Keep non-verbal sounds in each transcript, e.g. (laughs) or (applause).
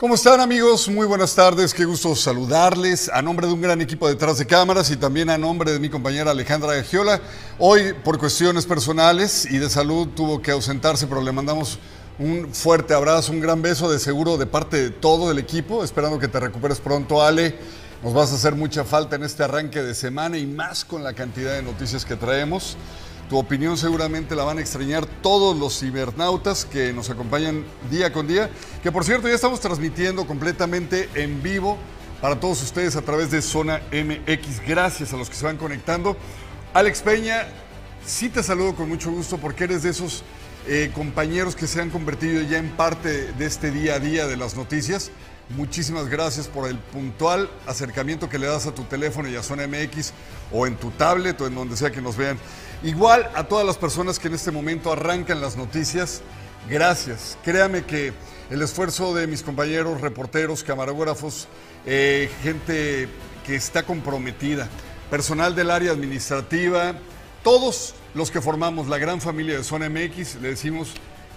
¿Cómo están amigos? Muy buenas tardes, qué gusto saludarles a nombre de un gran equipo detrás de cámaras y también a nombre de mi compañera Alejandra Giola. Hoy por cuestiones personales y de salud tuvo que ausentarse, pero le mandamos un fuerte abrazo, un gran beso de seguro de parte de todo el equipo, esperando que te recuperes pronto Ale. Nos vas a hacer mucha falta en este arranque de semana y más con la cantidad de noticias que traemos. Tu opinión seguramente la van a extrañar todos los cibernautas que nos acompañan día con día. Que por cierto, ya estamos transmitiendo completamente en vivo para todos ustedes a través de Zona MX. Gracias a los que se van conectando. Alex Peña, sí te saludo con mucho gusto porque eres de esos eh, compañeros que se han convertido ya en parte de este día a día de las noticias. Muchísimas gracias por el puntual acercamiento que le das a tu teléfono y a Zona MX o en tu tablet o en donde sea que nos vean. Igual a todas las personas que en este momento arrancan las noticias, gracias. Créame que el esfuerzo de mis compañeros reporteros, camarógrafos, eh, gente que está comprometida, personal del área administrativa, todos los que formamos la gran familia de Zona MX, le decimos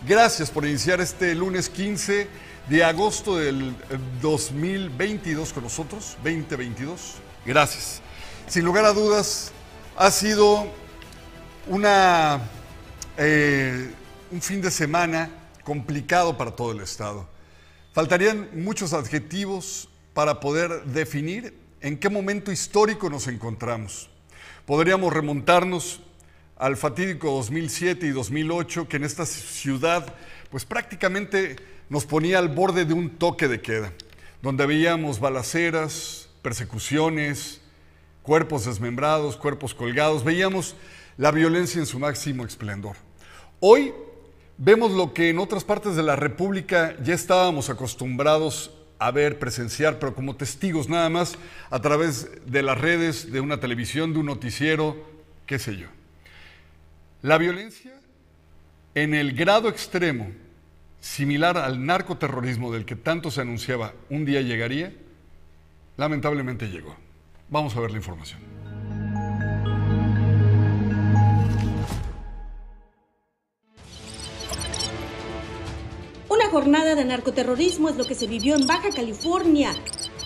gracias por iniciar este lunes 15 de agosto del 2022 con nosotros, 2022. Gracias. Sin lugar a dudas, ha sido una, eh, un fin de semana complicado para todo el Estado. Faltarían muchos adjetivos para poder definir en qué momento histórico nos encontramos. Podríamos remontarnos al fatídico 2007 y 2008, que en esta ciudad pues prácticamente nos ponía al borde de un toque de queda, donde veíamos balaceras, persecuciones, cuerpos desmembrados, cuerpos colgados, veíamos la violencia en su máximo esplendor. Hoy vemos lo que en otras partes de la República ya estábamos acostumbrados a ver, presenciar, pero como testigos nada más, a través de las redes, de una televisión, de un noticiero, qué sé yo. La violencia en el grado extremo, similar al narcoterrorismo del que tanto se anunciaba un día llegaría, lamentablemente llegó. Vamos a ver la información. Jornada de narcoterrorismo es lo que se vivió en Baja California,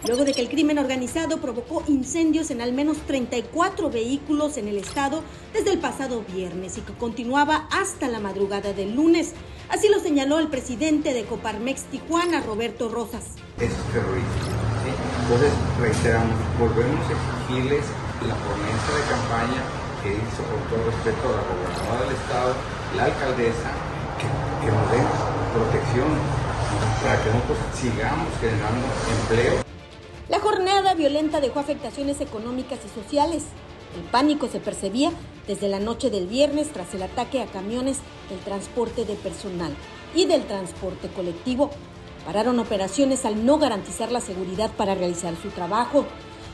luego de que el crimen organizado provocó incendios en al menos 34 vehículos en el estado desde el pasado viernes y que continuaba hasta la madrugada del lunes. Así lo señaló el presidente de Coparmex Tijuana, Roberto Rosas. Es terrorismo. Entonces, reiteramos, volvemos a exigirles la promesa de campaña que hizo con todo respeto a la gobernadora del estado, la alcaldesa, que, nos den protección para que sigamos generando empleo. La jornada violenta dejó afectaciones económicas y sociales. El pánico se percibía desde la noche del viernes tras el ataque a camiones del transporte de personal y del transporte colectivo. Pararon operaciones al no garantizar la seguridad para realizar su trabajo.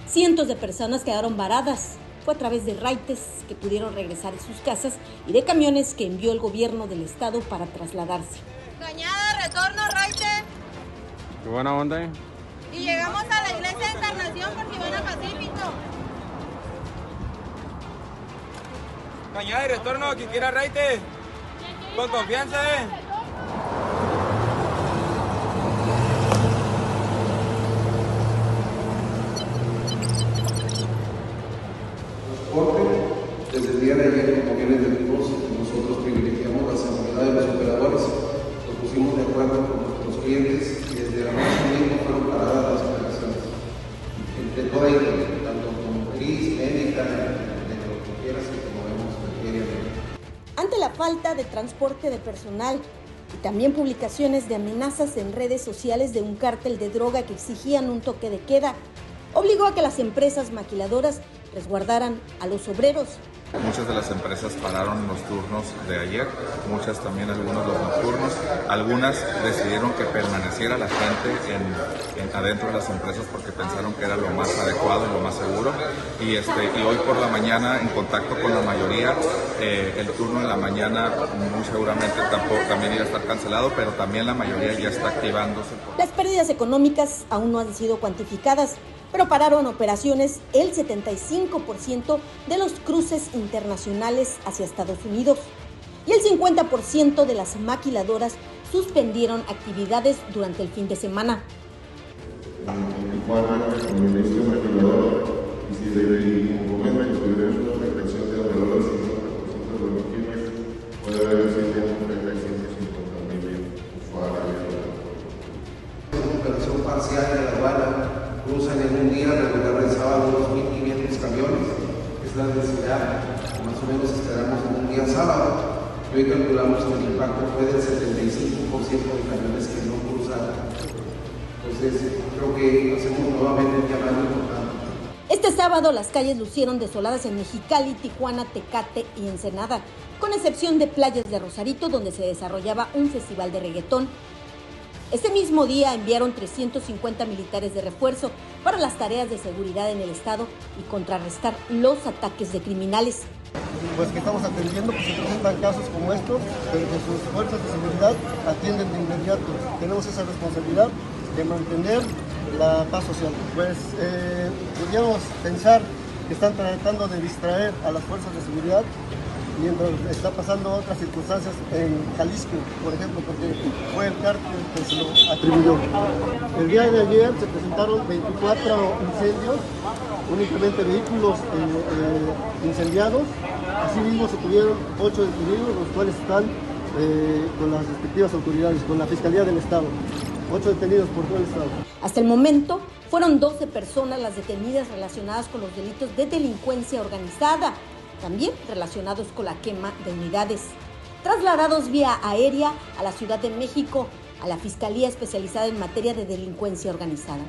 Cientos de personas quedaron varadas. Fue a través de raites que pudieron regresar a sus casas y de camiones que envió el gobierno del estado para trasladarse. Cañada, retorno, Raite. Qué buena onda, ¿eh? Y llegamos a la iglesia de Encarnación porque van a Pacífico. Cañada y retorno, quien quiera Raite. Con confianza, ¿eh? Día de ayer, como viene de nosotros privilegiamos la seguridad de los operadores pusimos de acuerdo con nuestros clientes y desde la noche misma fueron paradas las operaciones. Entre toda índole, tanto automotriz, médica, de lo que quieras que movemos diariamente. Ante la falta de transporte de personal y también publicaciones de amenazas en redes sociales de un cártel de droga que exigían un toque de queda, obligó a que las empresas maquiladoras resguardaran a los obreros Muchas de las empresas pararon los turnos de ayer, muchas también algunos los nocturnos, algunas decidieron que permaneciera la gente en, adentro de las empresas porque pensaron que era lo más adecuado y lo más seguro. Y, este, y hoy por la mañana, en contacto con la mayoría, eh, el turno de la mañana muy seguramente tampoco, también iba a estar cancelado, pero también la mayoría ya está activándose. Las pérdidas económicas aún no han sido cuantificadas pero pararon operaciones el 75% de los cruces internacionales hacia Estados Unidos y el 50% de las maquiladoras suspendieron actividades durante el fin de semana. en que más o menos esperamos en un día sábado. Y hoy calculamos que el impacto fue del 75% de camiones que no cruzaron. Entonces, creo que hacemos nuevamente un llamado importante. Este sábado las calles lucieron desoladas en Mexicali, Tijuana, Tecate y Ensenada, con excepción de playas de Rosarito donde se desarrollaba un festival de reggaetón. Ese mismo día enviaron 350 militares de refuerzo para las tareas de seguridad en el estado y contrarrestar los ataques de criminales. Pues que estamos atendiendo, pues se presentan casos como estos, pero que sus fuerzas de seguridad atienden de inmediato. Tenemos esa responsabilidad de mantener la paz social. Pues eh, podríamos pensar que están tratando de distraer a las fuerzas de seguridad mientras está pasando otras circunstancias en Jalisco, por ejemplo, porque fue el cártel que se lo atribuyó. El día de ayer se presentaron 24 incendios, únicamente vehículos eh, eh, incendiados. Asimismo se tuvieron 8 detenidos, los cuales están eh, con las respectivas autoridades, con la Fiscalía del Estado. 8 detenidos por todo el Estado. Hasta el momento fueron 12 personas las detenidas relacionadas con los delitos de delincuencia organizada, también relacionados con la quema de unidades, trasladados vía aérea a la Ciudad de México, a la Fiscalía especializada en materia de delincuencia organizada.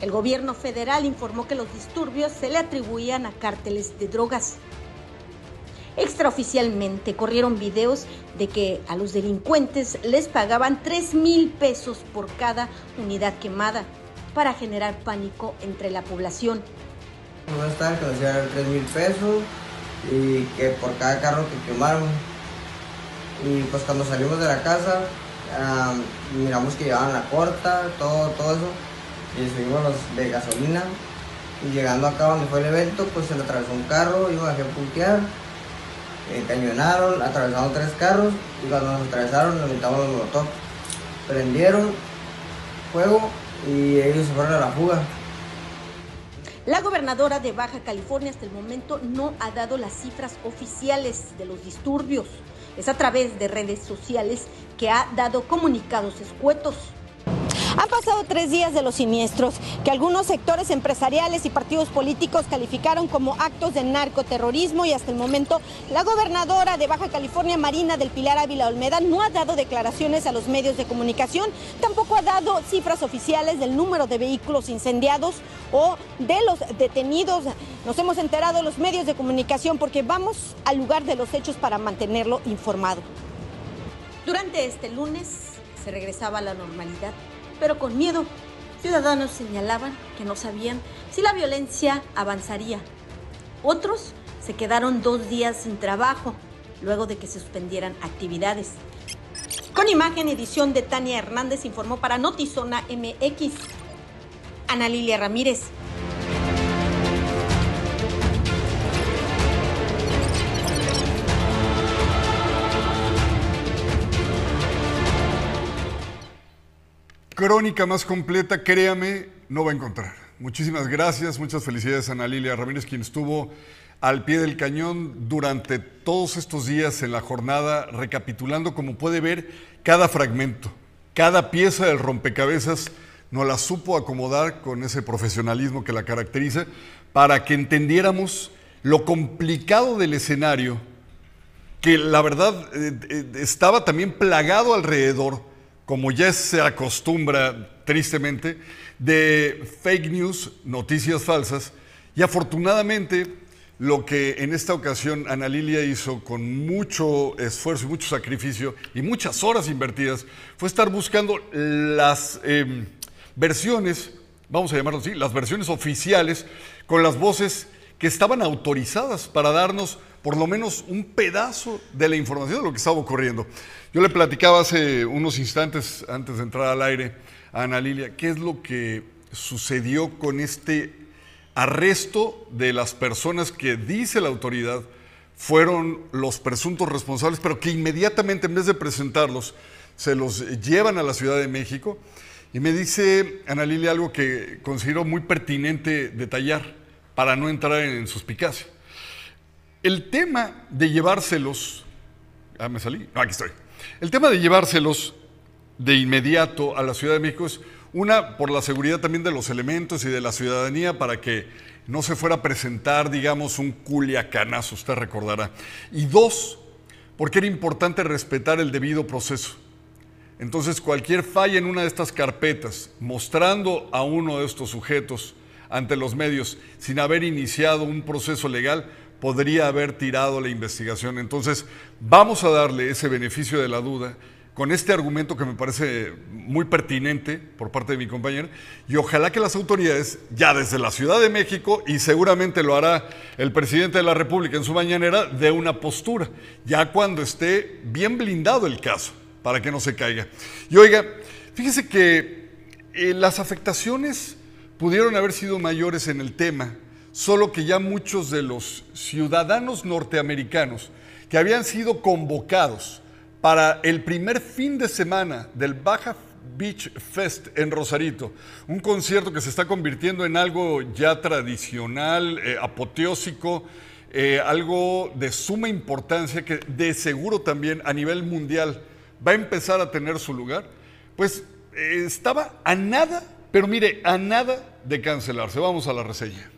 El gobierno federal informó que los disturbios se le atribuían a cárteles de drogas. Extraoficialmente corrieron videos de que a los delincuentes les pagaban 3 mil pesos por cada unidad quemada para generar pánico entre la población. No están que nos dieron 3 mil pesos y que por cada carro que quemaron. Y pues cuando salimos de la casa, miramos que llevaban la corta, todo, todo eso, y subimos los de gasolina. Y llegando acá donde fue el evento, pues se le atravesó un carro, iba a puntear, eh, cañonaron, atravesaron tres carros, y cuando nos atravesaron, nos metamos los molotov. Prendieron fuego y ellos se fueron a la fuga. La gobernadora de Baja California hasta el momento no ha dado las cifras oficiales de los disturbios. Es a través de redes sociales que ha dado comunicados escuetos. Han pasado tres días de los siniestros que algunos sectores empresariales y partidos políticos calificaron como actos de narcoterrorismo y hasta el momento la gobernadora de Baja California, Marina del Pilar Ávila Olmeda, no ha dado declaraciones a los medios de comunicación, tampoco ha dado cifras oficiales del número de vehículos incendiados o de los detenidos. Nos hemos enterado los medios de comunicación porque vamos al lugar de los hechos para mantenerlo informado. Durante este lunes se regresaba a la normalidad pero con miedo. Ciudadanos señalaban que no sabían si la violencia avanzaría. Otros se quedaron dos días sin trabajo luego de que se suspendieran actividades. Con imagen edición de Tania Hernández informó para Notizona MX. Ana Lilia Ramírez. Crónica más completa, créame, no va a encontrar. Muchísimas gracias, muchas felicidades a Ana Lilia Ramírez, quien estuvo al pie del cañón durante todos estos días en la jornada, recapitulando, como puede ver, cada fragmento, cada pieza del rompecabezas, nos la supo acomodar con ese profesionalismo que la caracteriza, para que entendiéramos lo complicado del escenario, que la verdad eh, eh, estaba también plagado alrededor como ya se acostumbra tristemente, de fake news, noticias falsas, y afortunadamente lo que en esta ocasión Ana Lilia hizo con mucho esfuerzo y mucho sacrificio y muchas horas invertidas fue estar buscando las eh, versiones, vamos a llamarlo así, las versiones oficiales con las voces que estaban autorizadas para darnos por lo menos un pedazo de la información de lo que estaba ocurriendo. Yo le platicaba hace unos instantes, antes de entrar al aire, a Ana Lilia, qué es lo que sucedió con este arresto de las personas que dice la autoridad fueron los presuntos responsables, pero que inmediatamente en vez de presentarlos, se los llevan a la Ciudad de México Y me dice Ana Lilia algo que considero muy pertinente detallar para no entrar en suspicacia. El tema de llevárselos, ah, me salí, aquí estoy. El tema de llevárselos de inmediato a la Ciudad de México es una, por la seguridad también de los elementos y de la ciudadanía para que no se fuera a presentar, digamos, un culiacanazo, usted recordará. Y dos, porque era importante respetar el debido proceso. Entonces, cualquier falla en una de estas carpetas, mostrando a uno de estos sujetos ante los medios sin haber iniciado un proceso legal, podría haber tirado la investigación. Entonces, vamos a darle ese beneficio de la duda con este argumento que me parece muy pertinente por parte de mi compañero y ojalá que las autoridades, ya desde la Ciudad de México, y seguramente lo hará el presidente de la República en su mañanera, de una postura, ya cuando esté bien blindado el caso, para que no se caiga. Y oiga, fíjese que eh, las afectaciones pudieron haber sido mayores en el tema, solo que ya muchos de los ciudadanos norteamericanos que habían sido convocados para el primer fin de semana del Baja Beach Fest en Rosarito, un concierto que se está convirtiendo en algo ya tradicional, eh, apoteósico, eh, algo de suma importancia que de seguro también a nivel mundial va a empezar a tener su lugar, pues eh, estaba a nada, pero mire, a nada de cancelarse. Vamos a la reseña.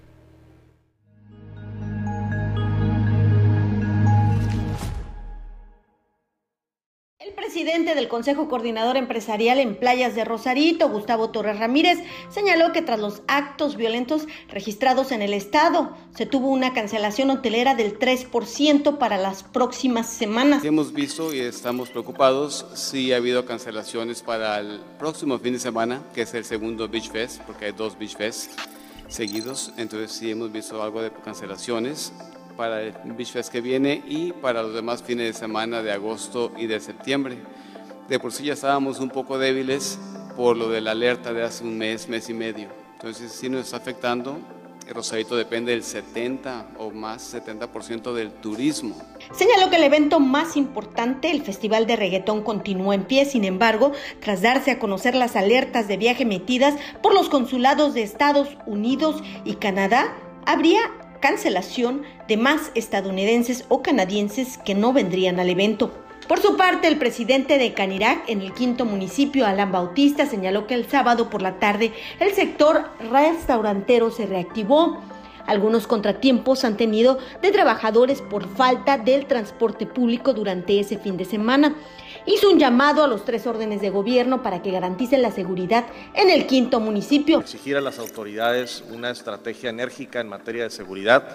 Presidente del Consejo Coordinador Empresarial en Playas de Rosarito, Gustavo Torres Ramírez, señaló que tras los actos violentos registrados en el estado, se tuvo una cancelación hotelera del 3% para las próximas semanas. Hemos visto y estamos preocupados si ha habido cancelaciones para el próximo fin de semana, que es el segundo Beach Fest, porque hay dos Beach Fest seguidos, entonces sí hemos visto algo de cancelaciones para el Beach Fest que viene y para los demás fines de semana de agosto y de septiembre. De por sí ya estábamos un poco débiles por lo de la alerta de hace un mes, mes y medio. Entonces sí nos está afectando. El Rosarito depende del 70 o más 70% del turismo. Señaló que el evento más importante, el Festival de Reggaetón, continúa en pie. Sin embargo, tras darse a conocer las alertas de viaje emitidas por los consulados de Estados Unidos y Canadá, habría cancelación de más estadounidenses o canadienses que no vendrían al evento. Por su parte, el presidente de Canirac, en el quinto municipio, Alan Bautista, señaló que el sábado por la tarde el sector restaurantero se reactivó. Algunos contratiempos han tenido de trabajadores por falta del transporte público durante ese fin de semana hizo un llamado a los tres órdenes de gobierno para que garanticen la seguridad en el quinto municipio. Exigir a las autoridades una estrategia enérgica en materia de seguridad,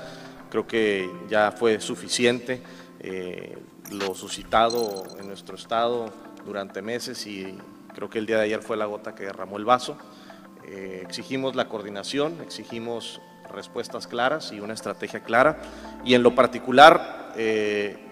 creo que ya fue suficiente eh, lo suscitado en nuestro estado durante meses y creo que el día de ayer fue la gota que derramó el vaso. Eh, exigimos la coordinación, exigimos respuestas claras y una estrategia clara y en lo particular eh,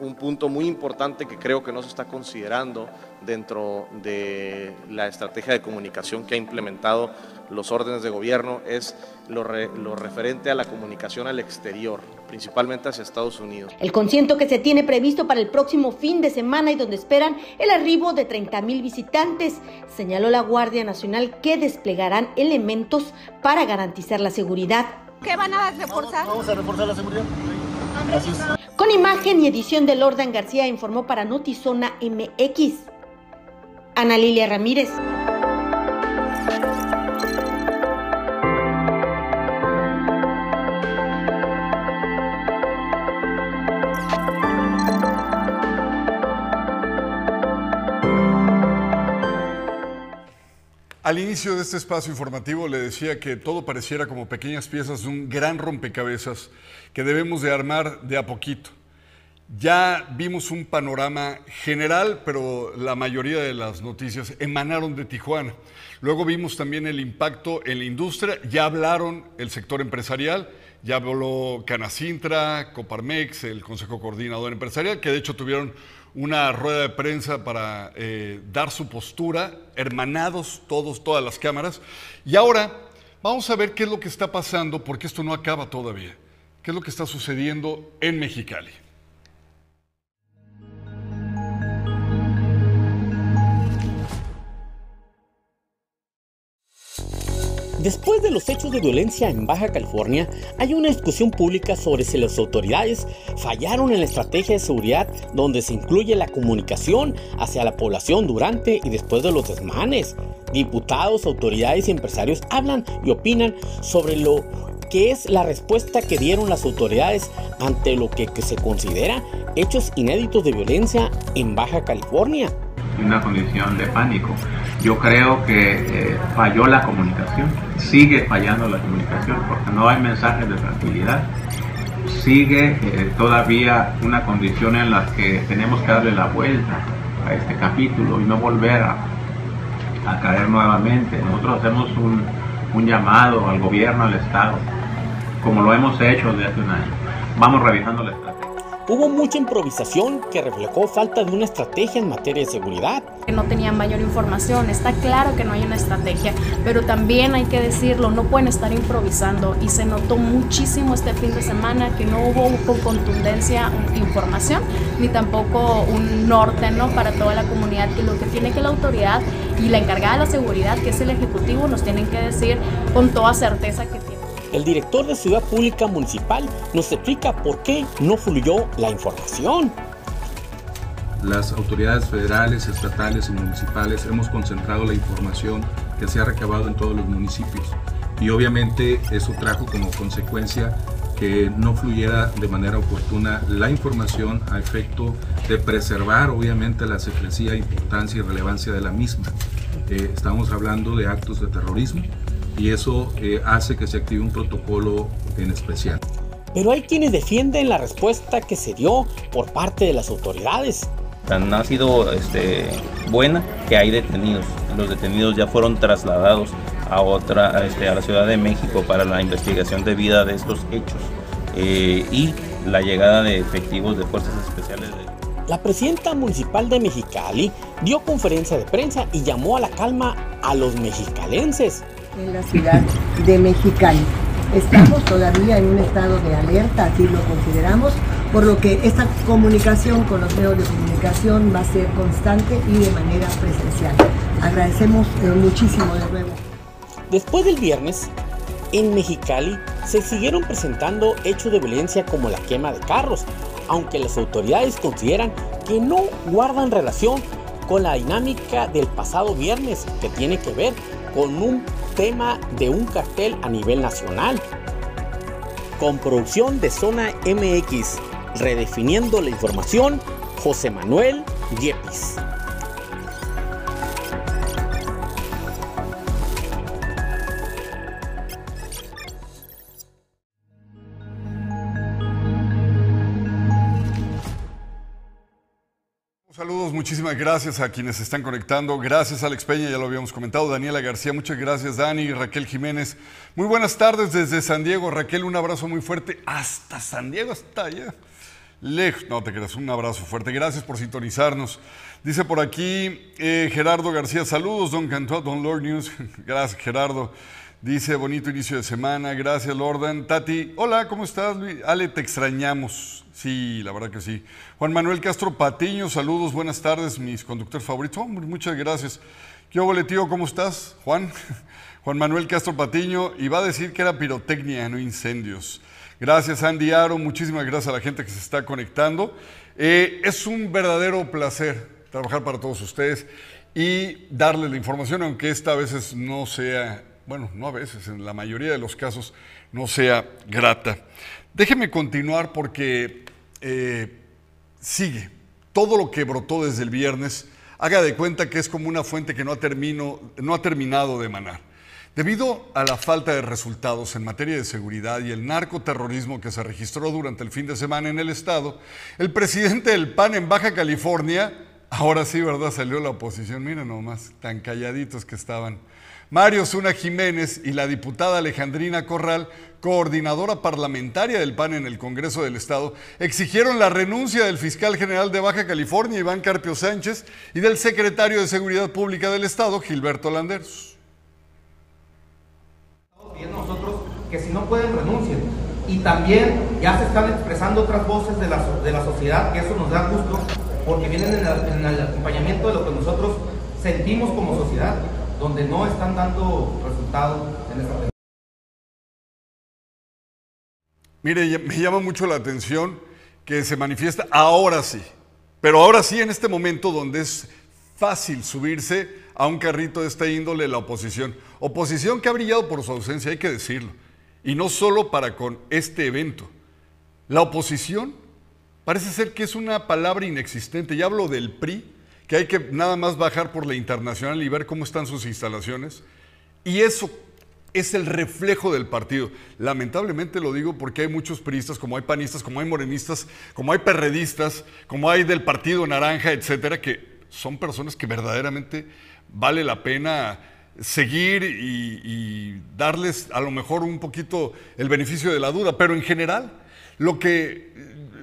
un punto muy importante que creo que no se está considerando dentro de la estrategia de comunicación que ha implementado los órdenes de gobierno es lo, referente a la comunicación al exterior, principalmente hacia Estados Unidos. El concierto que se tiene previsto para el próximo fin de semana y donde esperan el arribo de 30 mil visitantes, señaló la Guardia Nacional que desplegarán elementos para garantizar la seguridad. ¿Qué van a reforzar? Vamos a reforzar la seguridad. Con imagen y edición de Lordan García informó para Notizona MX. Ana Lilia Ramírez. Al inicio de este espacio informativo le decía que todo pareciera como pequeñas piezas de un gran rompecabezas que debemos de armar de a poquito. Ya vimos un panorama general, pero la mayoría de las noticias emanaron de Tijuana. Luego vimos también el impacto en la industria, ya hablaron el sector empresarial, ya habló Canacintra, Coparmex, el Consejo Coordinador Empresarial, que de hecho tuvieron una rueda de prensa para eh, dar su postura, hermanados todos, todas las cámaras. Y ahora vamos a ver qué es lo que está pasando, porque esto no acaba todavía. ¿Qué es lo que está sucediendo en Mexicali? Después de los hechos de violencia en Baja California, hay una discusión pública sobre si las autoridades fallaron en la estrategia de seguridad donde se incluye la comunicación hacia la población durante y después de los desmanes. Diputados, autoridades y empresarios hablan y opinan sobre lo que es la respuesta que dieron las autoridades ante lo que, se considera hechos inéditos de violencia en Baja California. Una condición de pánico. Yo creo que eh, falló la comunicación, sigue fallando la comunicación porque no hay mensajes de tranquilidad. Sigue eh, todavía una condición en la que tenemos que darle la vuelta a este capítulo y no volver a, a caer nuevamente. Nosotros hacemos un, un llamado al gobierno, al Estado, como lo hemos hecho desde hace un año. Vamos revisando la estrategia. Hubo mucha improvisación que reflejó falta de una estrategia en materia de seguridad. No tenían mayor información, está claro que no hay una estrategia, pero también hay que decirlo, no pueden estar improvisando y se notó muchísimo este fin de semana que no hubo con contundencia información ni tampoco un norte ¿no? para toda la comunidad, que lo que tiene que la autoridad y la encargada de la seguridad, que es el Ejecutivo, nos tienen que decir con toda certeza que tiene el director de Ciudad Pública Municipal nos explica por qué no fluyó la información. Las autoridades federales, estatales y municipales hemos concentrado la información que se ha recabado en todos los municipios y obviamente eso trajo como consecuencia que no fluyera de manera oportuna la información a efecto de preservar obviamente la secrecía, importancia y relevancia de la misma. Eh, estamos hablando de actos de terrorismo, y eso eh, hace que se active un protocolo en especial. Pero hay quienes defienden la respuesta que se dio por parte de las autoridades. Tan ha sido este, buena que hay detenidos. Los detenidos ya fueron trasladados a otra, este, a la Ciudad de México para la investigación debida de estos hechos eh, y la llegada de efectivos de fuerzas especiales. La presidenta municipal de Mexicali dio conferencia de prensa y llamó a la calma a los mexicalenses en la ciudad de Mexicali. Estamos todavía en un estado de alerta, así lo consideramos, por lo que esta comunicación con los medios de comunicación va a ser constante y de manera presencial. Agradecemos eh, muchísimo de nuevo. Después del viernes, en Mexicali se siguieron presentando hechos de violencia como la quema de carros, aunque las autoridades consideran que no guardan relación con la dinámica del pasado viernes que tiene que ver con un tema de un cartel a nivel nacional. Con producción de Zona MX, redefiniendo la información, José Manuel Yepis. Muchísimas gracias a quienes se están conectando. Gracias Alex Peña, ya lo habíamos comentado. Daniela García, muchas gracias Dani, Raquel Jiménez. Muy buenas tardes desde San Diego. Raquel, un abrazo muy fuerte. Hasta San Diego, hasta allá. Lejos, no te creas, un abrazo fuerte. Gracias por sintonizarnos. Dice por aquí eh, Gerardo García, saludos, don Cantó, don Lord News. (laughs) Gracias, Gerardo. Dice, bonito inicio de semana. Gracias, Lordan. Tati, hola, ¿cómo estás? Ale, te extrañamos. Sí, la verdad que sí. Juan Manuel Castro Patiño, saludos, buenas tardes, mis conductores favoritos. muchas gracias. ¿Qué hubo, tío? ¿Cómo estás? Juan. (laughs) Juan Manuel Castro Patiño, y va a decir que era pirotecnia, no incendios. Gracias, Andy Aro. Muchísimas gracias a la gente que se está conectando. Eh, es un verdadero placer trabajar para todos ustedes y darles la información, aunque esta a veces no sea bueno, no a veces, en la mayoría de los casos no sea grata. Déjeme continuar porque eh, sigue. Todo lo que brotó desde el viernes, haga de cuenta que es como una fuente que no ha, no ha terminado de emanar. Debido a la falta de resultados en materia de seguridad y el narcoterrorismo que se registró durante el fin de semana en el estado, el presidente del PAN en Baja California, ahora sí, ¿verdad? Salió la oposición, miren nomás, tan calladitos que estaban Mario Zuna Jiménez y la diputada Alejandrina Corral, coordinadora parlamentaria del PAN en el Congreso del Estado, exigieron la renuncia del fiscal general de Baja California, Iván Carpio Sánchez, y del secretario de Seguridad Pública del Estado, Gilberto Landeros. Nosotros que si no pueden renuncien. Y también ya se están expresando otras voces de la, de la sociedad, que eso nos da gusto, porque vienen en el acompañamiento de lo que nosotros sentimos como sociedad donde no están dando resultados en esta Mire, me llama mucho la atención que se manifiesta ahora sí, pero ahora sí en este momento donde es fácil subirse a un carrito de esta índole la oposición. Oposición que ha brillado por su ausencia, hay que decirlo. Y no solo para con este evento. La oposición parece ser que es una palabra inexistente. Ya hablo del PRI, que hay que nada más bajar por la internacional y ver cómo están sus instalaciones. Y eso es el reflejo del partido. Lamentablemente lo digo porque hay muchos priistas, como hay panistas, como hay morenistas, como hay perredistas, como hay del Partido Naranja, etcétera, que son personas que verdaderamente vale la pena seguir y, y, darles a lo mejor un poquito el beneficio de la duda, pero en general, lo que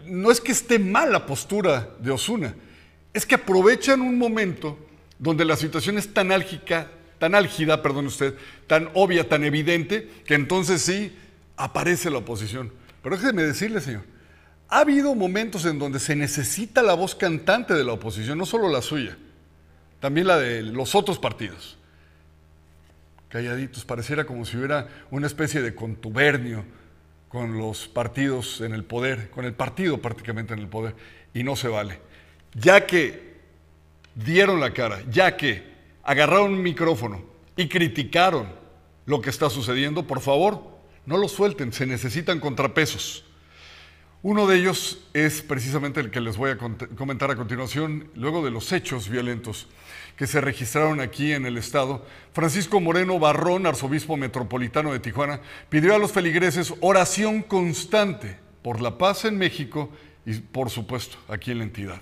no es que esté mal la postura de Osuna, es que aprovechan un momento donde la situación es tan álgica, tan álgida, perdón usted, tan obvia, tan evidente, que entonces sí aparece la oposición. Pero déjeme decirle, señor, ha habido momentos en donde se necesita la voz cantante de la oposición, no solo la suya, también la de los otros partidos. Calladitos, pareciera como si hubiera una especie de contubernio con los partidos en el poder, con el partido prácticamente en el poder, y no se vale. Ya que dieron la cara, ya que agarraron un micrófono y criticaron lo que está sucediendo, por favor, no lo suelten, se necesitan contrapesos. Uno de ellos es precisamente el que les voy a comentar a continuación, luego de los hechos violentos que se registraron aquí en el estado. Francisco Moreno Barrón, arzobispo metropolitano de Tijuana, pidió a los feligreses oración constante por la paz en México y, por supuesto, aquí en la entidad.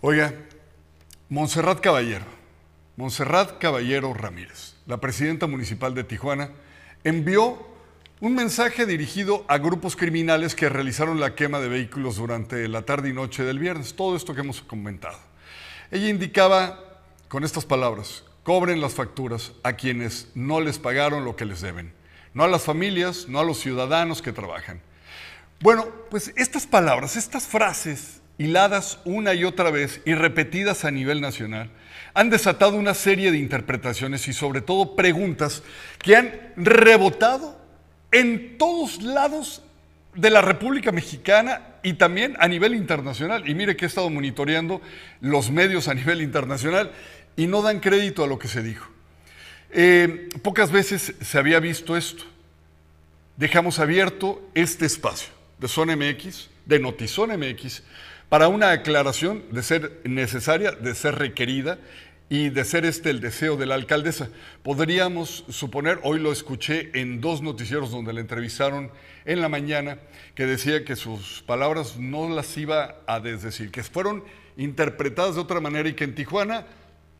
Oiga, Montserrat Caballero, Montserrat Caballero Ramírez, la presidenta municipal de Tijuana, envió un mensaje dirigido a grupos criminales que realizaron la quema de vehículos durante la tarde y noche del viernes, todo esto que hemos comentado. Ella indicaba con estas palabras, cobren las facturas a quienes no les pagaron lo que les deben, no a las familias, no a los ciudadanos que trabajan. Bueno, pues estas palabras, estas frases hiladas una y otra vez y repetidas a nivel nacional, han desatado una serie de interpretaciones y sobre todo preguntas que han rebotado en todos lados de la República Mexicana y también a nivel internacional. Y mire que he estado monitoreando los medios a nivel internacional y no dan crédito a lo que se dijo. Eh, pocas veces se había visto esto. Dejamos abierto este espacio de Zona MX, de Notizón MX, para una aclaración de ser necesaria, de ser requerida y de ser este el deseo de la alcaldesa. Podríamos suponer, hoy lo escuché en dos noticieros donde la entrevistaron en la mañana, que decía que sus palabras no las iba a desdecir, que fueron interpretadas de otra manera y que en Tijuana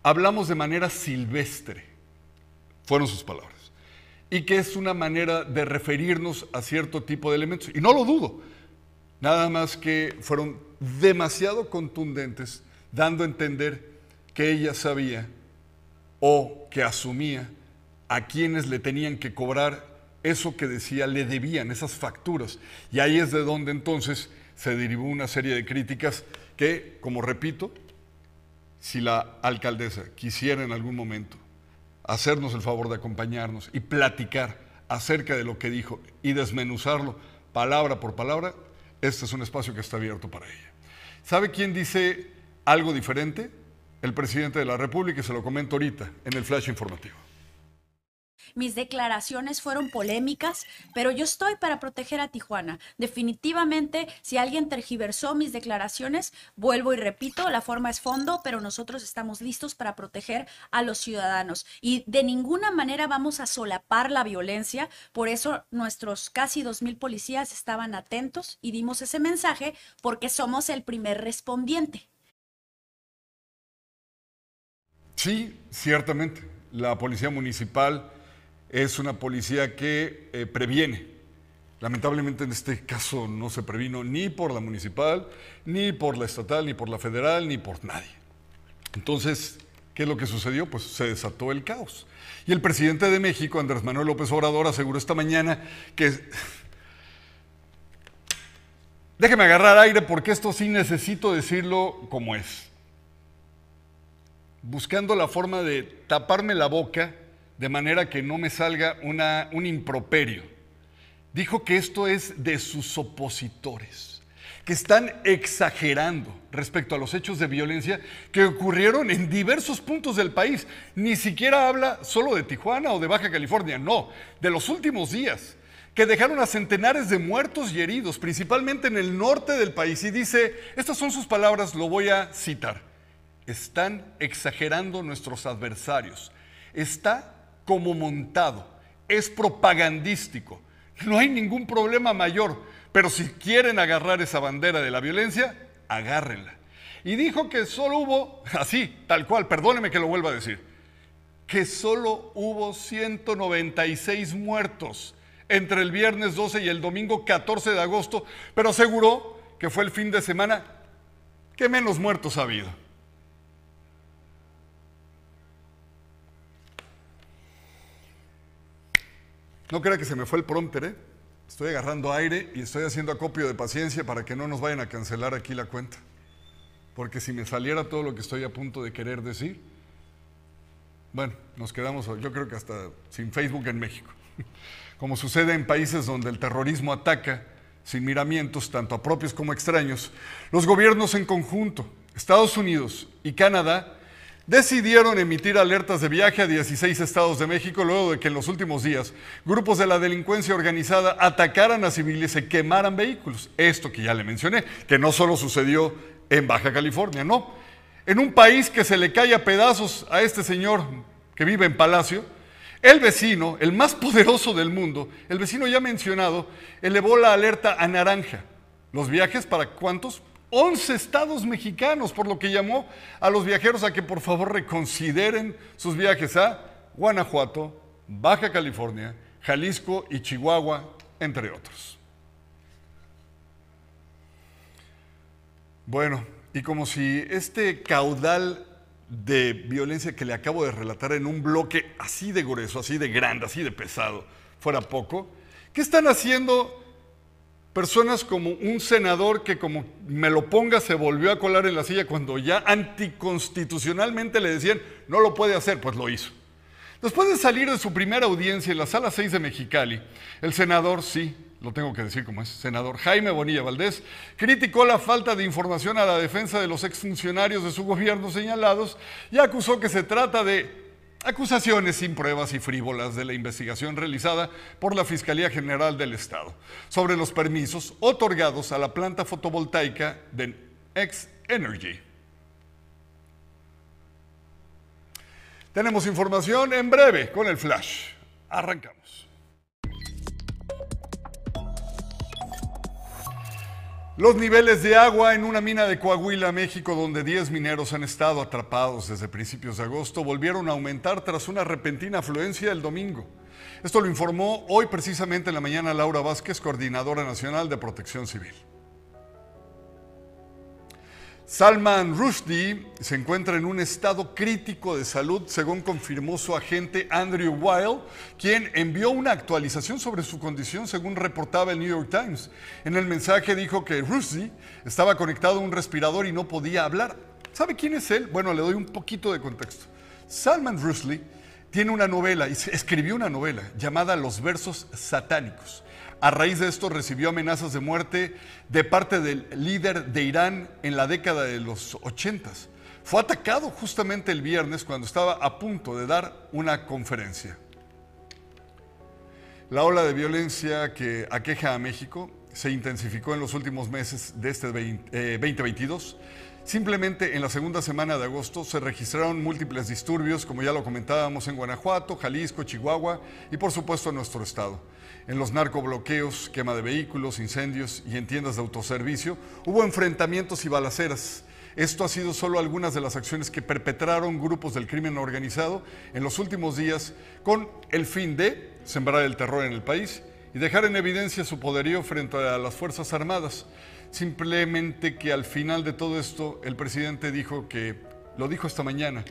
hablamos de manera silvestre, fueron sus palabras, y que es una manera de referirnos a cierto tipo de elementos, y no lo dudo, nada más que fueron demasiado contundentes, dando a entender que ella sabía o que asumía a quienes le tenían que cobrar eso que decía le debían, esas facturas. Y ahí es de donde entonces se derivó una serie de críticas que, como repito, si la alcaldesa quisiera en algún momento hacernos el favor de acompañarnos y platicar acerca de lo que dijo y desmenuzarlo palabra por palabra, este es un espacio que está abierto para ella. ¿Sabe quién dice algo diferente? el presidente de la República y se lo comento ahorita en el flash informativo. Mis declaraciones fueron polémicas, pero yo estoy para proteger a Tijuana. Definitivamente, si alguien tergiversó mis declaraciones, vuelvo y repito, la forma es fondo, pero nosotros estamos listos para proteger a los ciudadanos. Y de ninguna manera vamos a solapar la violencia. Por eso nuestros casi 2.000 policías estaban atentos y dimos ese mensaje porque somos el primer respondiente. Sí, ciertamente. La policía municipal es una policía que eh, previene. Lamentablemente en este caso no se previno ni por la municipal, ni por la estatal, ni por la federal, ni por nadie. Entonces, ¿qué es lo que sucedió? Pues se desató el caos. Y el presidente de México, Andrés Manuel López Obrador, aseguró esta mañana que... Déjeme agarrar aire porque esto sí necesito decirlo como es buscando la forma de taparme la boca de manera que no me salga una, un improperio. Dijo que esto es de sus opositores, que están exagerando respecto a los hechos de violencia que ocurrieron en diversos puntos del país. Ni siquiera habla solo de Tijuana o de Baja California, no, de los últimos días, que dejaron a centenares de muertos y heridos, principalmente en el norte del país. Y dice, estas son sus palabras, lo voy a citar. Están exagerando nuestros adversarios. Está como montado, es propagandístico. No hay ningún problema mayor, pero si quieren agarrar esa bandera de la violencia, agárrenla. Y dijo que solo hubo, (laughs) así, tal cual, perdóneme que lo vuelva a decir, que solo hubo 196 muertos entre el viernes 12 y el domingo 14 de agosto, pero aseguró que fue el fin de semana que menos muertos ha habido. No crea que se me fue el prompter, ¿eh? Estoy agarrando aire y estoy haciendo acopio de paciencia para que no nos vayan a cancelar aquí la cuenta. Porque si me saliera todo lo que estoy a punto de querer decir, bueno, nos quedamos, yo creo que hasta sin Facebook en México. (laughs) Como sucede en países donde el terrorismo ataca sin miramientos, tanto a propios como extraños, los gobiernos en conjunto, Estados Unidos y Canadá, decidieron emitir alertas de viaje a 16 estados de México luego de que en los últimos días grupos de la delincuencia organizada atacaran a civiles y quemaran vehículos. Esto que ya le mencioné, que no solo sucedió en Baja California, no. En un país que se le cae a pedazos a este señor que vive en Palacio, el vecino, el más poderoso del mundo, el vecino ya mencionado, elevó la alerta a naranja. ¿Los viajes para cuántos? 11 estados mexicanos, por lo que llamó a los viajeros a que por favor reconsideren sus viajes a Guanajuato, Baja California, Jalisco y Chihuahua, entre otros. Bueno, y como si este caudal de violencia que le acabo de relatar en un bloque así de grueso, así de grande, así de pesado, fuera poco, ¿qué están haciendo personas como un senador que como me lo ponga se volvió a colar en la silla cuando ya anticonstitucionalmente le decían no lo puede hacer, pues lo hizo. Después de salir de su primera audiencia en la sala 6 de Mexicali, el senador, sí, lo tengo que decir como es, senador Jaime Bonilla Valdés, criticó la falta de información a la defensa de los exfuncionarios de su gobierno señalados y acusó que se trata de acusaciones sin pruebas y frívolas de la investigación realizada por la Fiscalía General del Estado sobre los permisos otorgados a la planta fotovoltaica de X Energy. Tenemos información en breve con el flash. Arrancamos. Los niveles de agua en una mina de Coahuila, México, donde 10 mineros han estado atrapados desde principios de agosto, volvieron a aumentar tras una repentina afluencia el domingo. Esto lo informó hoy precisamente en la mañana Laura Vázquez, coordinadora nacional de protección civil. Salman Rushdie se encuentra en un estado crítico de salud, según confirmó su agente Andrew Weil, quien envió una actualización sobre su condición, según reportaba el New York Times. En el mensaje dijo que Rushdie estaba conectado a un respirador y no podía hablar. ¿Sabe quién es él? Bueno, le doy un poquito de contexto. Salman Rushdie tiene una novela, escribió una novela llamada Los versos satánicos. A raíz de esto recibió amenazas de muerte de parte del líder de Irán en la década de los 80. Fue atacado justamente el viernes cuando estaba a punto de dar una conferencia. La ola de violencia que aqueja a México se intensificó en los últimos meses de este 2022. Simplemente en la segunda semana de agosto se registraron múltiples disturbios, como ya lo comentábamos, en Guanajuato, Jalisco, Chihuahua y por supuesto en nuestro estado en los narcobloqueos, quema de vehículos, incendios y en tiendas de autoservicio, hubo enfrentamientos y balaceras. Esto ha sido solo algunas de las acciones que perpetraron grupos del crimen organizado en los últimos días con el fin de sembrar el terror en el país y dejar en evidencia su poderío frente a las Fuerzas Armadas. Simplemente que al final de todo esto el presidente dijo que, lo dijo esta mañana,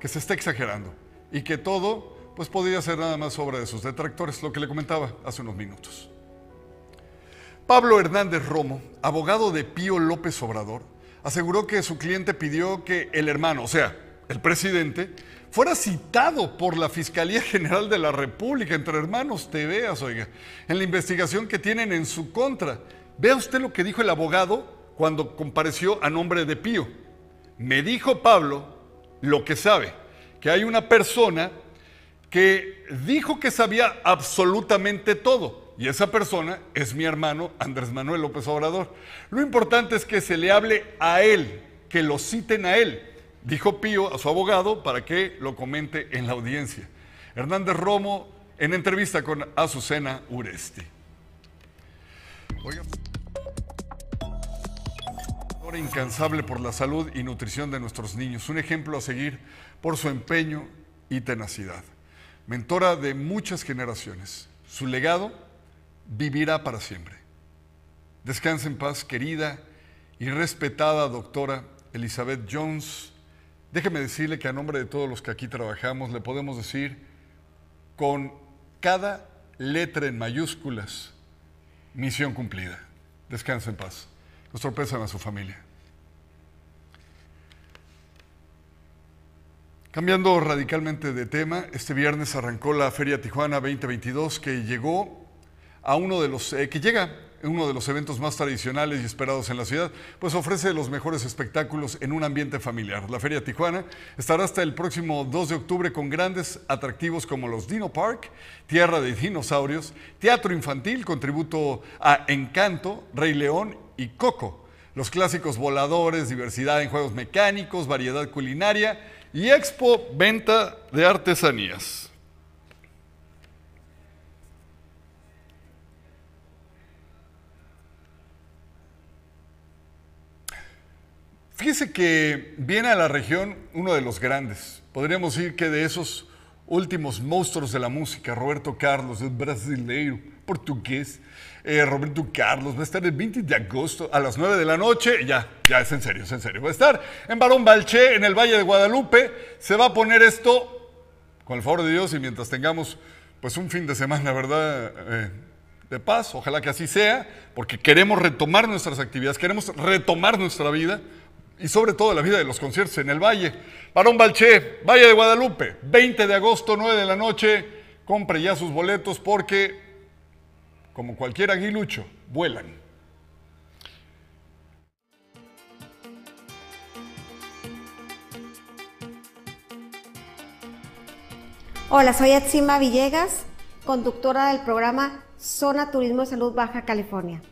que se está exagerando y que todo pues podría ser nada más obra de sus detractores, lo que le comentaba hace unos minutos. Pablo Hernández Romo, abogado de Pío López Obrador, aseguró que su cliente pidió que el hermano, o sea, el presidente, fuera citado por la Fiscalía General de la República, entre hermanos, te veas, oiga, en la investigación que tienen en su contra. Vea usted lo que dijo el abogado cuando compareció a nombre de Pío. Me dijo Pablo lo que sabe, que hay una persona que dijo que sabía absolutamente todo. Y esa persona es mi hermano Andrés Manuel López Obrador. Lo importante es que se le hable a él, que lo citen a él dijo Pío a su abogado para que lo comente en la audiencia. Hernández Romo en entrevista con Azucena Uresti. Incansable por la salud y nutrición de nuestros niños, un ejemplo a seguir por su empeño y tenacidad. Mentora de muchas generaciones, su legado vivirá para siempre. Descanse en paz, querida y respetada doctora Elizabeth Jones Déjeme decirle que a nombre de todos los que aquí trabajamos le podemos decir con cada letra en mayúsculas, misión cumplida. Descansa en paz. Nuestro pésame a su familia. Cambiando radicalmente de tema, este viernes arrancó la Feria Tijuana 2022 que llegó a uno de los eh, que llega uno de los eventos más tradicionales y esperados en la ciudad, pues ofrece los mejores espectáculos en un ambiente familiar. La Feria Tijuana estará hasta el próximo 2 de octubre con grandes atractivos como los Dino Park, Tierra de Dinosaurios, Teatro Infantil con tributo a Encanto, Rey León y Coco, los clásicos voladores, diversidad en juegos mecánicos, variedad culinaria y Expo Venta de Artesanías. Fíjese que viene a la región uno de los grandes, podríamos decir que de esos últimos monstruos de la música, Roberto Carlos, el brasileiro, portugués, eh, Roberto Carlos, va a estar el 20 de agosto a las 9 de la noche, ya, ya es en serio, es en serio, va a estar en Barón Balché, en el Valle de Guadalupe, se va a poner esto, con el favor de Dios y mientras tengamos pues un fin de semana, ¿verdad? Eh, de paz, ojalá que así sea, porque queremos retomar nuestras actividades, queremos retomar nuestra vida, y sobre todo la vida de los conciertos en el Valle. Barón Balché, Valle de Guadalupe, 20 de agosto, 9 de la noche. Compre ya sus boletos porque, como cualquier aguilucho, vuelan. Hola, soy Atsima Villegas, conductora del programa Zona Turismo Salud Baja California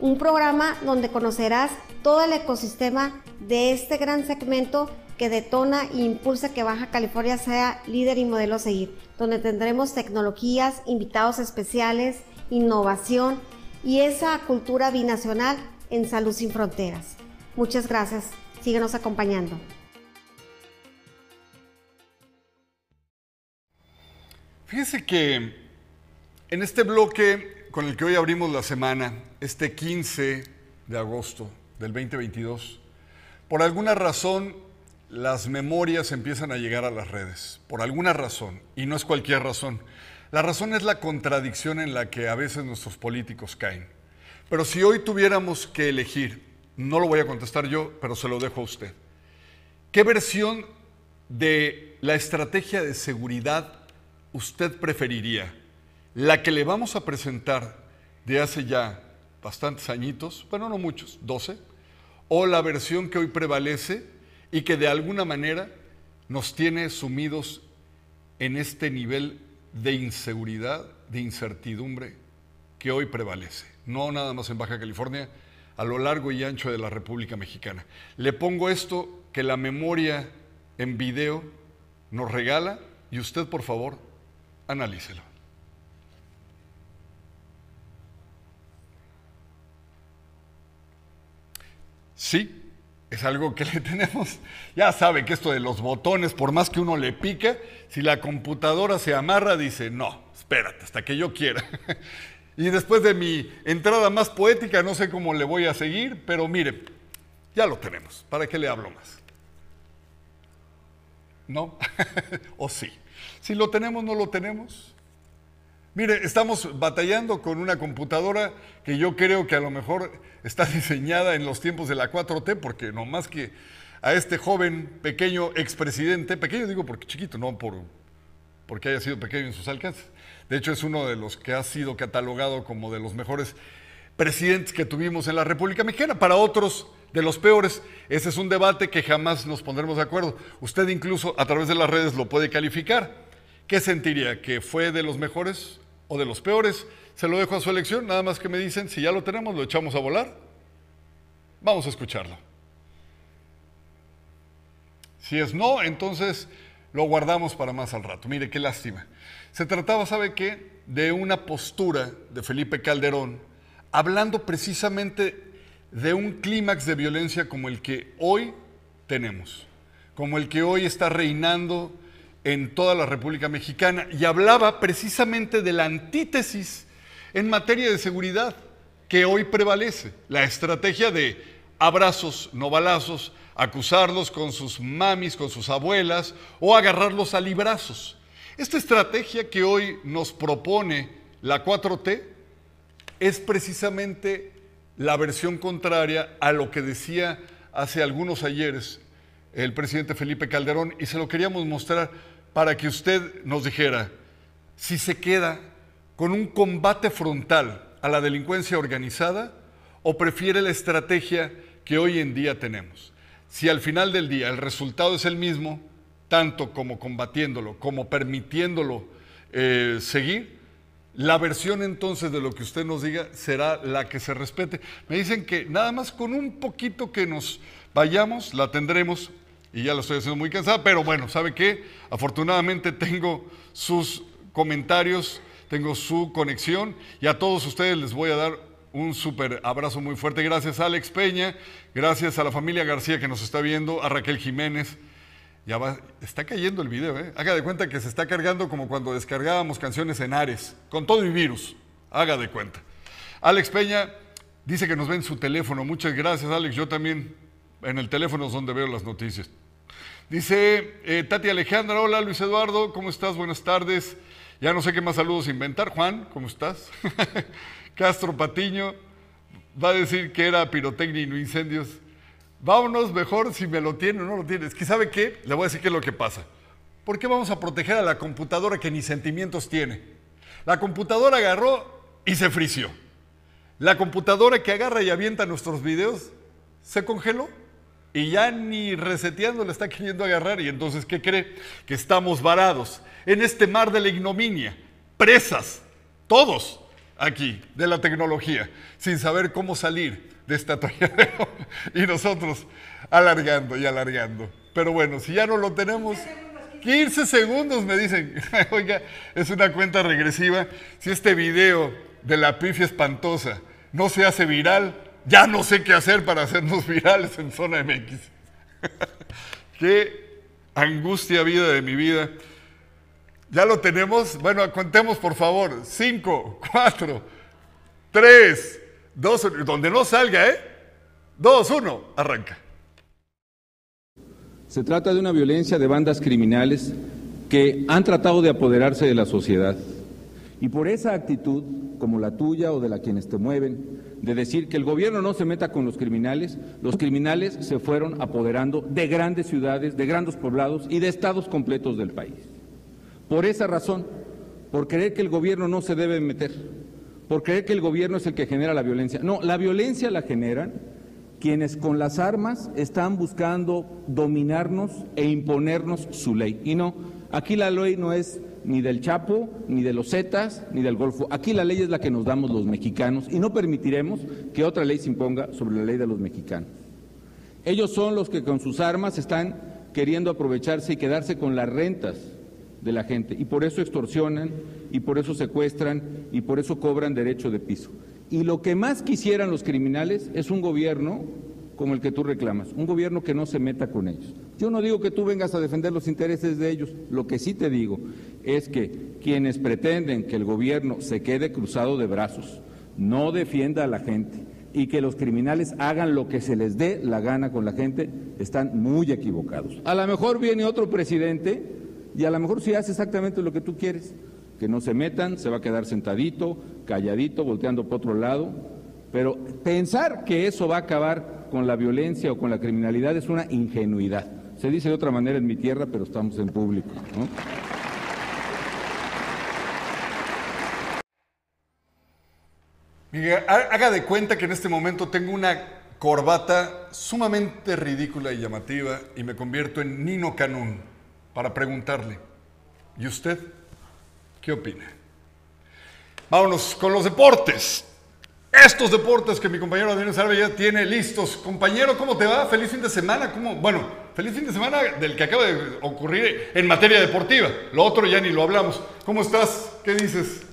un programa donde conocerás todo el ecosistema de este gran segmento que detona e impulsa que Baja California sea líder y modelo a seguir, donde tendremos tecnologías, invitados especiales, innovación y esa cultura binacional en Salud sin Fronteras. Muchas gracias, síguenos acompañando. Fíjese que en este bloque con el que hoy abrimos la semana, este 15 de agosto del 2022, por alguna razón las memorias empiezan a llegar a las redes, por alguna razón, y no es cualquier razón. La razón es la contradicción en la que a veces nuestros políticos caen. Pero si hoy tuviéramos que elegir, no lo voy a contestar yo, pero se lo dejo a usted, ¿qué versión de la estrategia de seguridad usted preferiría? La que le vamos a presentar de hace ya bastantes añitos, bueno, no muchos, 12, o la versión que hoy prevalece y que de alguna manera nos tiene sumidos en este nivel de inseguridad, de incertidumbre que hoy prevalece, no nada más en Baja California, a lo largo y ancho de la República Mexicana. Le pongo esto que la memoria en video nos regala y usted por favor analícelo. Sí, es algo que le (laughs) tenemos. Ya sabe que esto de los botones, por más que uno le pique, si la computadora se amarra, dice, no, espérate, hasta que yo quiera. (laughs) y después de mi entrada más poética, no sé cómo le voy a seguir, pero mire, ya lo tenemos. ¿Para qué le hablo más? ¿No? (laughs) ¿O sí? Si lo tenemos, no lo tenemos. Mire, estamos batallando con una computadora que yo creo que a lo mejor está (laughs) diseñada en los tiempos de la 4T, porque no más que a este joven, pequeño expresidente, pequeño digo porque chiquito, no por, porque haya sido pequeño en sus alcances. De hecho, es uno de los que ha sido catalogado como de los mejores presidentes que tuvimos en la República Mexicana. Para otros, de los peores. Ese es un debate que jamás nos pondremos de acuerdo. Usted incluso a través de las redes lo puede calificar. ¿Qué sentiría? ¿Que fue de los mejores o de los peores? Se lo dejo a su elección, nada más que me dicen, si ya lo tenemos, lo echamos a volar. Vamos a escucharlo. Si es no, entonces lo guardamos para más al rato. Mire, qué lástima. Se trataba, ¿sabe qué? De una postura de Felipe Calderón, hablando precisamente de un clímax de violencia como el que hoy tenemos, como el que hoy está reinando en toda la República Mexicana. Y hablaba precisamente de la antítesis en materia de seguridad que hoy prevalece, la estrategia de abrazos, no balazos, acusarlos con sus mamis, con sus abuelas o agarrarlos a librazos. Esta estrategia que hoy nos propone la 4T es precisamente la versión contraria a lo que decía hace algunos ayeres el presidente Felipe Calderón y se lo queríamos mostrar para que usted nos dijera si se queda con un combate frontal a la delincuencia organizada o prefiere la estrategia que hoy en día tenemos. Si al final del día el resultado es el mismo, tanto como combatiéndolo, como permitiéndolo eh, seguir, la versión entonces de lo que usted nos diga será la que se respete. Me dicen que nada más con un poquito que nos vayamos, la tendremos, y ya lo estoy haciendo muy cansada, pero bueno, ¿sabe qué? Afortunadamente tengo sus comentarios, tengo su conexión, y a todos ustedes les voy a dar un súper abrazo muy fuerte. Gracias a Alex Peña, gracias a la familia García que nos está viendo, a Raquel Jiménez. Ya va, está cayendo el video, ¿eh? Haga de cuenta que se está cargando como cuando descargábamos canciones en Ares, con todo y virus. Haga de cuenta. Alex Peña dice que nos ve en su teléfono. Muchas gracias, Alex. Yo también en el teléfono es donde veo las noticias. Dice eh, Tati Alejandra, hola Luis Eduardo, ¿cómo estás? Buenas tardes. Ya no sé qué más saludos inventar. Juan, ¿cómo estás? (laughs) Castro Patiño va a decir que era pirotecnia y no incendios. Vámonos mejor si me lo tiene o no lo tiene. Es que ¿sabe qué? Le voy a decir qué es lo que pasa. ¿Por qué vamos a proteger a la computadora que ni sentimientos tiene? La computadora agarró y se frició. La computadora que agarra y avienta nuestros videos se congeló y ya ni reseteando le está queriendo agarrar. Y entonces, ¿qué cree? Que estamos varados en este mar de la ignominia, presas, todos aquí de la tecnología, sin saber cómo salir de esta atolladero (laughs) y nosotros alargando y alargando. Pero bueno, si ya no lo tenemos, 15 segundos me dicen, (laughs) oiga, es una cuenta regresiva. Si este video de la pifia espantosa no se hace viral, ya no sé qué hacer para hacernos (laughs) virales en Zona MX. (laughs) qué angustia vida de mi vida. ¿Ya lo tenemos? Bueno, contemos por favor. Cinco, cuatro, tres, dos, donde no salga, ¿eh? Dos, uno, arranca. Se trata de una violencia de bandas criminales que han tratado de apoderarse de la sociedad. Y por esa actitud, como la tuya o de la quienes te mueven, de decir que el gobierno no se meta con los criminales, los criminales se fueron apoderando de grandes ciudades, de grandes poblados y de estados completos del país. Por esa razón, por creer que el gobierno no se debe meter, por creer que el gobierno es el que genera la violencia. No, la violencia la generan quienes con las armas están buscando dominarnos e imponernos su ley. Y no, aquí la ley no es ni del Chapo, ni de los Zetas, ni del Golfo. Aquí la ley es la que nos damos los mexicanos y no permitiremos que otra ley se imponga sobre la ley de los mexicanos. Ellos son los que con sus armas están queriendo aprovecharse y quedarse con las rentas de la gente y por eso extorsionan y por eso secuestran y por eso cobran derecho de piso. Y lo que más quisieran los criminales es un gobierno como el que tú reclamas, un gobierno que no se meta con ellos. Yo no digo que tú vengas a defender los intereses de ellos, lo que sí te digo es que quienes pretenden que el gobierno se quede cruzado de brazos, no defienda a la gente y que los criminales hagan lo que se les dé la gana con la gente, están muy equivocados. A lo mejor viene otro presidente y a lo mejor si hace exactamente lo que tú quieres, que no se metan, se va a quedar sentadito, calladito, volteando para otro lado, pero pensar que eso va a acabar con la violencia o con la criminalidad es una ingenuidad. Se dice de otra manera en mi tierra, pero estamos en público. Miguel, ha- haga de cuenta que en este momento tengo una corbata sumamente ridícula y llamativa y me convierto en Nino Canún para preguntarle, ¿y usted qué opina? Vámonos con los deportes. Estos deportes que mi compañero Adrián Sarve ya tiene listos. Compañero, ¿cómo te va? Feliz fin de semana. ¿Cómo? Bueno, feliz fin de semana del que acaba de ocurrir en materia deportiva. Lo otro ya ni lo hablamos. ¿Cómo estás? ¿Qué dices?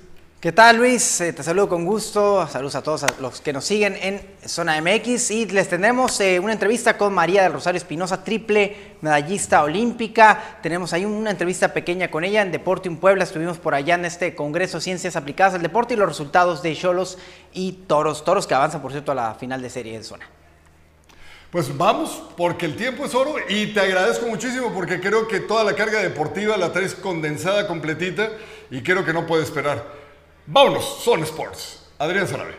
¿Qué tal Luis? Eh, te saludo con gusto, saludos a todos los que nos siguen en Zona MX y les tenemos eh, una entrevista con María del Rosario Espinosa, triple medallista olímpica. Tenemos ahí una entrevista pequeña con ella en Deportium Puebla, estuvimos por allá en este Congreso Ciencias Aplicadas al Deporte y los resultados de Cholos y Toros, Toros que avanzan por cierto a la final de serie de Zona. Pues vamos, porque el tiempo es oro y te agradezco muchísimo porque creo que toda la carga deportiva la traes condensada, completita y creo que no puede esperar. Vámonos, Son Sports. Adrián Sarabia.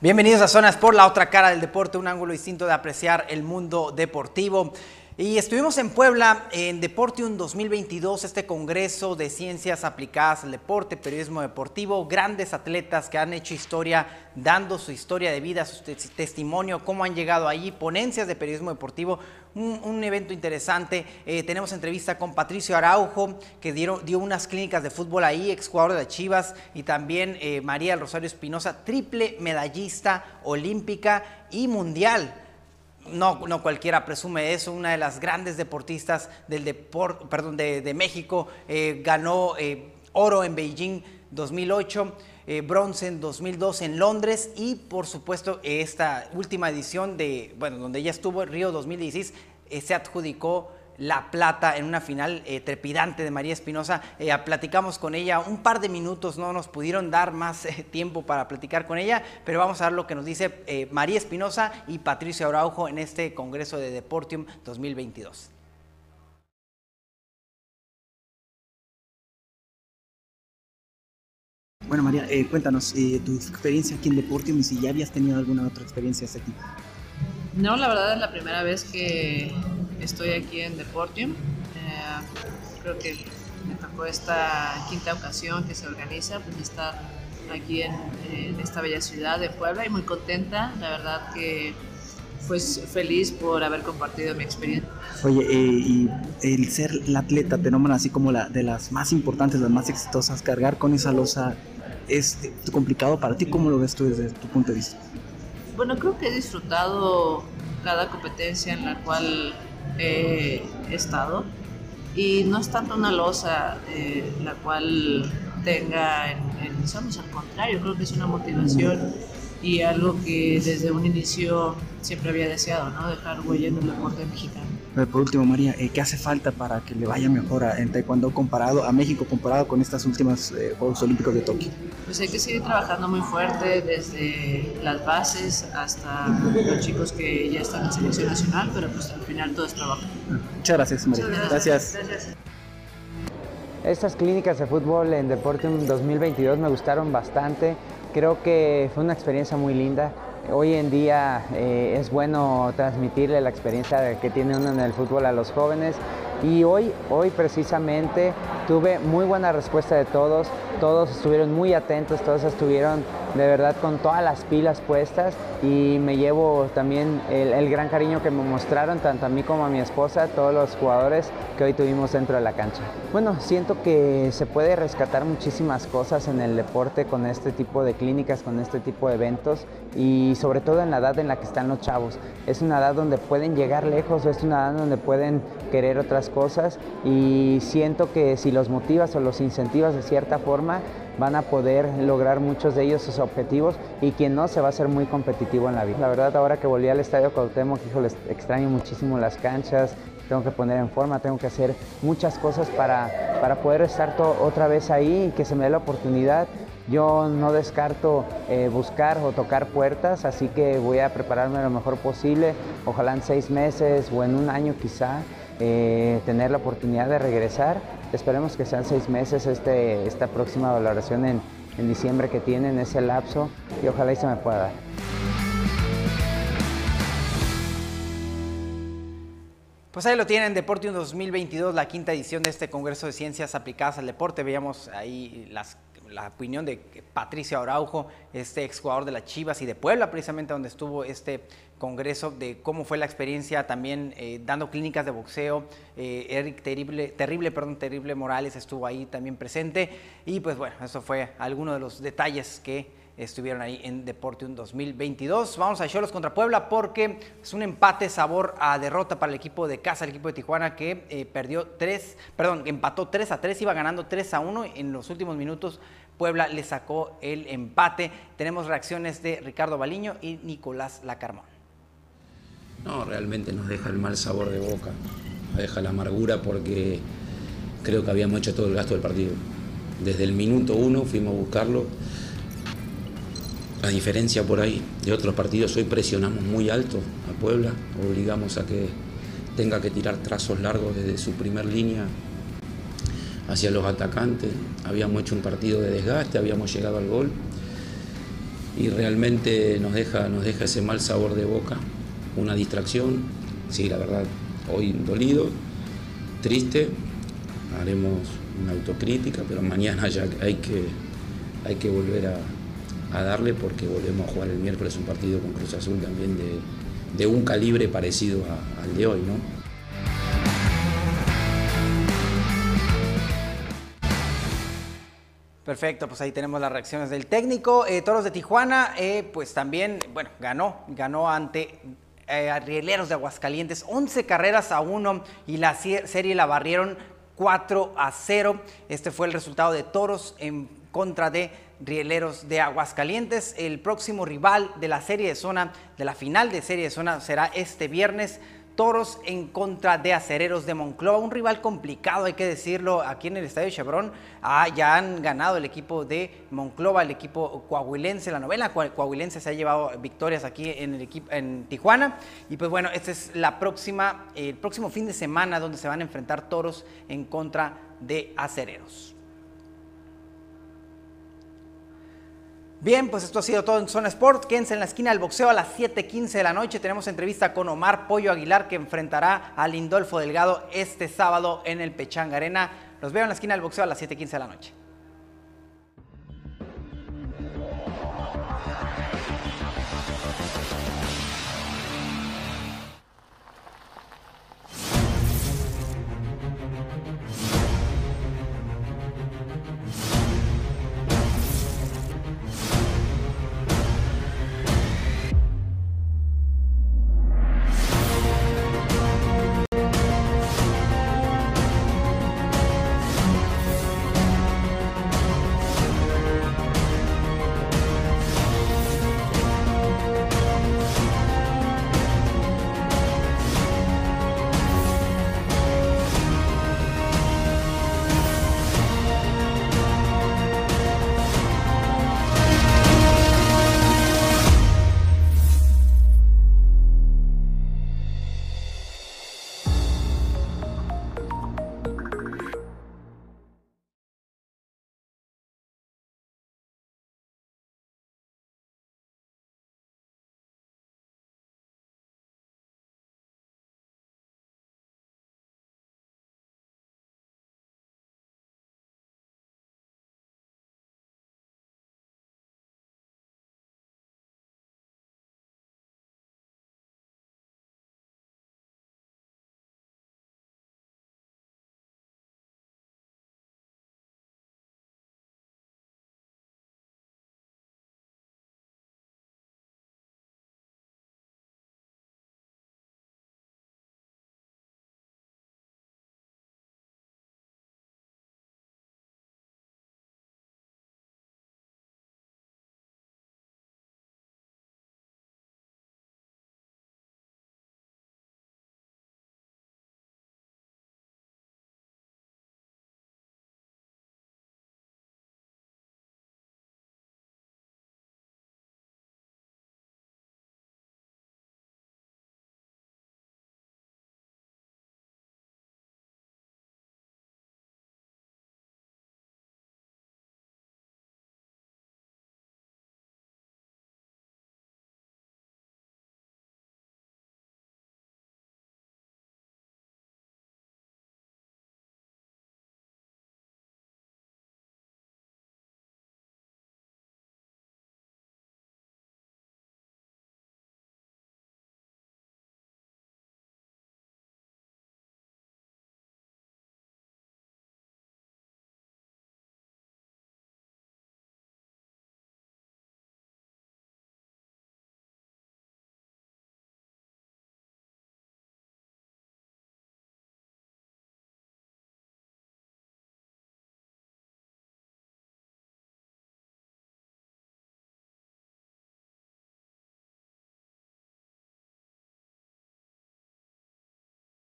Bienvenidos a Zonas por la otra cara del deporte, un ángulo distinto de apreciar el mundo deportivo. Y estuvimos en Puebla en Deportium 2022, este congreso de ciencias aplicadas al deporte, periodismo deportivo, grandes atletas que han hecho historia, dando su historia de vida, su tes- testimonio, cómo han llegado allí, ponencias de periodismo deportivo, un, evento interesante. Eh, tenemos entrevista con Patricio Araujo, que dio unas clínicas de fútbol ahí, exjugador de Chivas, y también eh, María Rosario Espinosa, triple medallista olímpica y mundial. No, no cualquiera presume eso, una de las grandes deportistas del depor- perdón, de, de México, eh, ganó eh, oro en Beijing 2008, eh, bronce en 2002 en Londres y por supuesto esta última edición de, bueno, donde ella estuvo Río 2016, eh, se adjudicó la plata en una final eh, trepidante de María Espinosa. Eh, platicamos con ella un par de minutos, no nos pudieron dar más eh, tiempo para platicar con ella, pero vamos a ver lo que nos dice María Espinosa y Patricio Araujo en este Congreso de Deportium 2022. Bueno, María, cuéntanos tu experiencia aquí en Deportium y si ya habías tenido alguna otra experiencia de este tipo. No, la verdad es la primera vez que estoy aquí en Deportium. Eh, creo que me tocó esta quinta ocasión que se organiza, pues estar aquí en, esta bella ciudad de Puebla y muy contenta, la verdad que pues feliz por haber compartido mi experiencia. Oye, eh, y el ser la atleta, te nombran así como la de las más importantes, las más exitosas, cargar con esa losa es eh, complicado para ti. ¿Cómo lo ves tú desde tu punto de vista? Bueno, creo que he disfrutado cada competencia en la cual he estado y no es tanto una losa eh, la cual tenga en, en mis hombros, al contrario, creo que es una motivación y algo que desde un inicio siempre había deseado, ¿no? Dejar huella en el deporte mexicano. Por último, María, eh, ¿qué hace falta para que le vaya mejor a, en Taekwondo comparado a México, comparado con estas últimas eh, Juegos Olímpicos de Tokio? Pues hay que seguir trabajando muy fuerte desde las bases hasta los chicos que ya están en selección nacional, pero pues al final todo es trabajo. Muchas gracias, María. Gracias. Estas clínicas de fútbol en Deportium 2022 me gustaron bastante. Creo que fue una experiencia muy linda. Hoy en día eh, es bueno transmitirle la experiencia que tiene uno en el fútbol a los jóvenes. Y hoy, hoy precisamente tuve muy buena respuesta de todos, todos estuvieron muy atentos, todos estuvieron de verdad con todas las pilas puestas y me llevo también el, el gran cariño que me mostraron tanto a mí como a mi esposa, todos los jugadores que hoy tuvimos dentro de la cancha. Bueno, siento que se puede rescatar muchísimas cosas en el deporte con este tipo de clínicas, con este tipo de eventos y sobre todo en la edad en la que están los chavos. Es una edad donde pueden llegar lejos, es una edad donde pueden querer otras cosas y siento que si los motivas o los incentivas de cierta forma van a poder lograr muchos de ellos sus objetivos y quien no se va a ser muy competitivo en la vida. La verdad ahora que volví al Estadio Cuauhtémoc, híjole, extraño muchísimo las canchas, tengo que poner en forma, tengo que hacer muchas cosas para, para poder estar otra vez ahí y que se me dé la oportunidad. Yo no descarto eh, buscar o tocar puertas, así que voy a prepararme lo mejor posible, ojalá en seis meses o en un año quizá. eh, tener la oportunidad de regresar. Esperemos que sean seis meses este, esta próxima valoración en, en diciembre que tienen ese lapso y ojalá y se me pueda dar. Pues ahí lo tienen, Deportium 2022, la quinta edición de este Congreso de Ciencias Aplicadas al Deporte. Veíamos ahí las, la opinión de Patricio Araujo, este exjugador de las Chivas y de Puebla, precisamente donde estuvo este congreso, de cómo fue la experiencia también eh, dando clínicas de boxeo. Eh, Eric Terrible, Terrible, perdón, Terrible Morales estuvo ahí también presente. Y pues bueno, eso fue alguno de los detalles que estuvieron ahí en Deportium 2022. Vamos a Cholos contra Puebla porque es un empate sabor a derrota para el equipo de casa, el equipo de Tijuana que eh, perdió 3, perdón, empató 3 a 3, iba ganando 3 a 1 en los últimos minutos. Puebla le sacó el empate. Tenemos reacciones de Ricardo Baliño y Nicolás Lacarmón. No, realmente nos deja el mal sabor de boca, nos deja la amargura porque creo que habíamos hecho todo el gasto del partido. Desde el minuto uno fuimos a buscarlo a diferencia por ahí de otros partidos, hoy presionamos muy alto a Puebla, obligamos a que tenga que tirar trazos largos desde su primer línea hacia los atacantes. Habíamos hecho un partido de desgaste, habíamos llegado al gol y realmente nos deja, nos deja ese mal sabor de boca, una distracción. Sí, la verdad, hoy dolido, triste, haremos una autocrítica, pero mañana ya hay que, hay que volver a, darle porque volvemos a jugar el miércoles un partido con Cruz Azul también de, un calibre parecido al de hoy, ¿no? Perfecto, pues ahí tenemos las reacciones del técnico. Eh, Toros de Tijuana, eh, pues también, bueno, ganó, ganó ante eh, Rieleros de Aguascalientes, 11 carreras a 1 y la serie la barrieron 4 a 0. Este fue el resultado de Toros en contra de Rieleros de Aguascalientes. El próximo rival de la serie de zona, de la final de serie de zona, será este viernes. Toros en contra de Acereros de Monclova, un rival complicado, hay que decirlo, aquí en el Estadio Chevron. Ah, ya han ganado el equipo de Monclova, el equipo coahuilense, la novela coahuilense se ha llevado victorias aquí en el equipo en Tijuana. Y pues bueno, este es la próxima, el próximo fin de semana donde se van a enfrentar Toros en contra de Acereros. Bien, pues esto ha sido todo en Zona Sport. Quédense en la esquina del boxeo a las 7:15 de la noche. Tenemos entrevista con Omar Pollo Aguilar que enfrentará a Lindolfo Delgado este sábado en el Pechanga Arena. Los veo en la esquina del boxeo a las 7:15 de la noche.